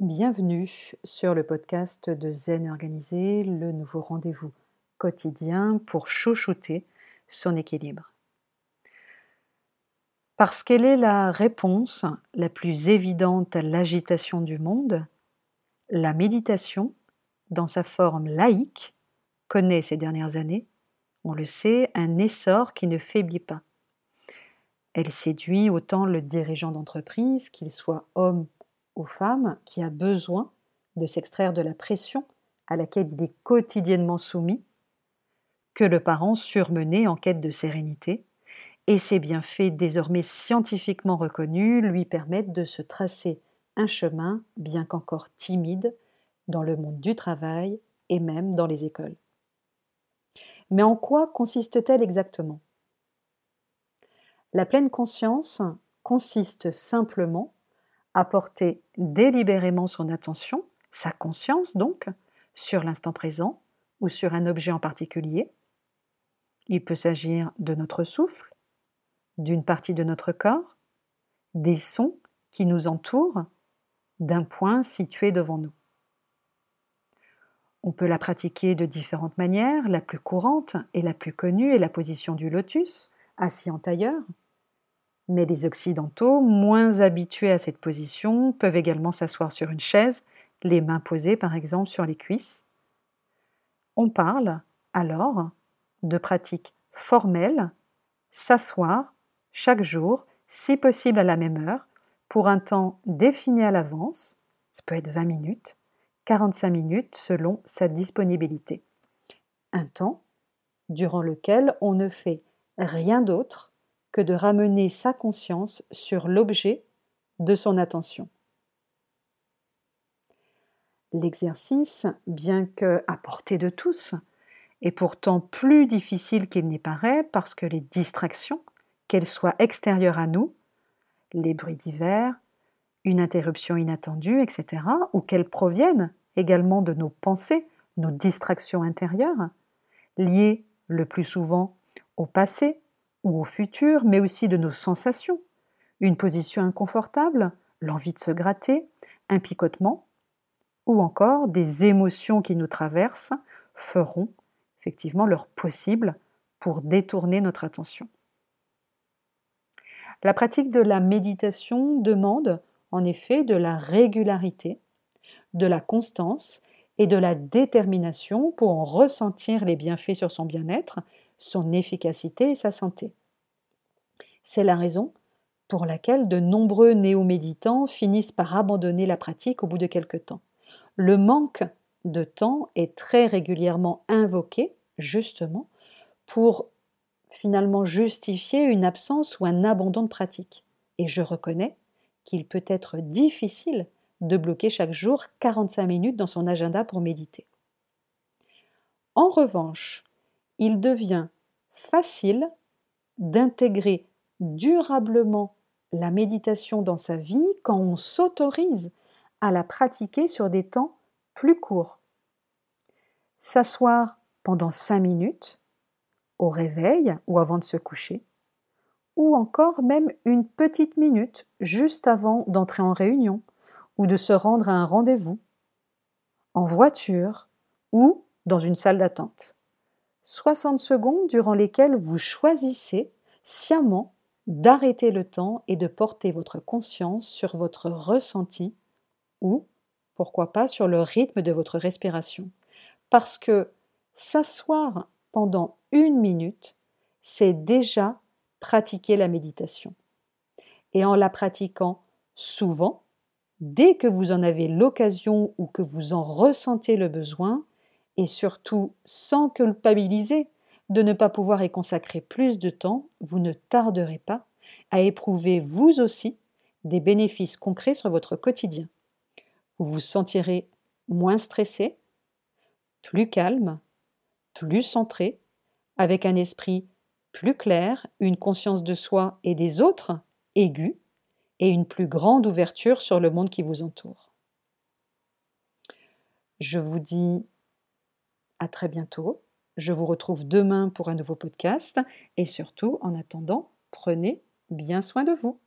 Bienvenue sur le podcast de Zen Organisé, le nouveau rendez-vous quotidien pour chouchouter son équilibre. Parce qu'elle est la réponse la plus évidente à l'agitation du monde, la méditation, dans sa forme laïque, connaît ces dernières années, on le sait, un essor qui ne faiblit pas. Elle séduit autant le dirigeant d'entreprise, qu'il soit homme aux femmes qui a besoin de s'extraire de la pression à laquelle il est quotidiennement soumis, que le parent surmené en quête de sérénité, et ses bienfaits désormais scientifiquement reconnus lui permettent de se tracer un chemin, bien qu'encore timide, dans le monde du travail et même dans les écoles. Mais en quoi consiste-t-elle exactement? La pleine conscience consiste simplement à porter délibérément son attention, sa conscience donc, sur l'instant présent ou sur un objet en particulier. Il peut s'agir de notre souffle, d'une partie de notre corps, des sons qui nous entourent, d'un point situé devant nous. On peut la pratiquer de différentes manières. La plus courante et la plus connue est la position du lotus, assis en tailleur. Mais les Occidentaux, moins habitués à cette position, peuvent également s'asseoir sur une chaise, les mains posées par exemple sur les cuisses. On parle alors de pratiques formelles, s'asseoir chaque jour, si possible à la même heure, pour un temps défini à l'avance, ça peut être 20 minutes, 45 minutes selon sa disponibilité. Un temps durant lequel on ne fait rien d'autre de ramener sa conscience sur l'objet de son attention. L'exercice, bien que à portée de tous, est pourtant plus difficile qu'il n'y paraît parce que les distractions, qu'elles soient extérieures à nous, les bruits divers, une interruption inattendue, etc., ou qu'elles proviennent également de nos pensées, nos distractions intérieures, liées le plus souvent au passé, ou au futur, mais aussi de nos sensations. Une position inconfortable, l'envie de se gratter, un picotement, ou encore des émotions qui nous traversent feront effectivement leur possible pour détourner notre attention. La pratique de la méditation demande en effet de la régularité, de la constance et de la détermination pour en ressentir les bienfaits sur son bien-être son efficacité et sa santé. C'est la raison pour laquelle de nombreux néo-méditants finissent par abandonner la pratique au bout de quelque temps. Le manque de temps est très régulièrement invoqué, justement, pour finalement justifier une absence ou un abandon de pratique. Et je reconnais qu'il peut être difficile de bloquer chaque jour 45 minutes dans son agenda pour méditer. En revanche, il devient facile d'intégrer durablement la méditation dans sa vie quand on s'autorise à la pratiquer sur des temps plus courts. S'asseoir pendant cinq minutes au réveil ou avant de se coucher, ou encore même une petite minute juste avant d'entrer en réunion ou de se rendre à un rendez-vous, en voiture ou dans une salle d'attente. 60 secondes durant lesquelles vous choisissez sciemment d'arrêter le temps et de porter votre conscience sur votre ressenti ou, pourquoi pas, sur le rythme de votre respiration. Parce que s'asseoir pendant une minute, c'est déjà pratiquer la méditation. Et en la pratiquant souvent, dès que vous en avez l'occasion ou que vous en ressentez le besoin, et surtout sans culpabiliser de ne pas pouvoir y consacrer plus de temps, vous ne tarderez pas à éprouver vous aussi des bénéfices concrets sur votre quotidien. Vous vous sentirez moins stressé, plus calme, plus centré, avec un esprit plus clair, une conscience de soi et des autres aiguë et une plus grande ouverture sur le monde qui vous entoure. Je vous dis à très bientôt. Je vous retrouve demain pour un nouveau podcast et surtout, en attendant, prenez bien soin de vous.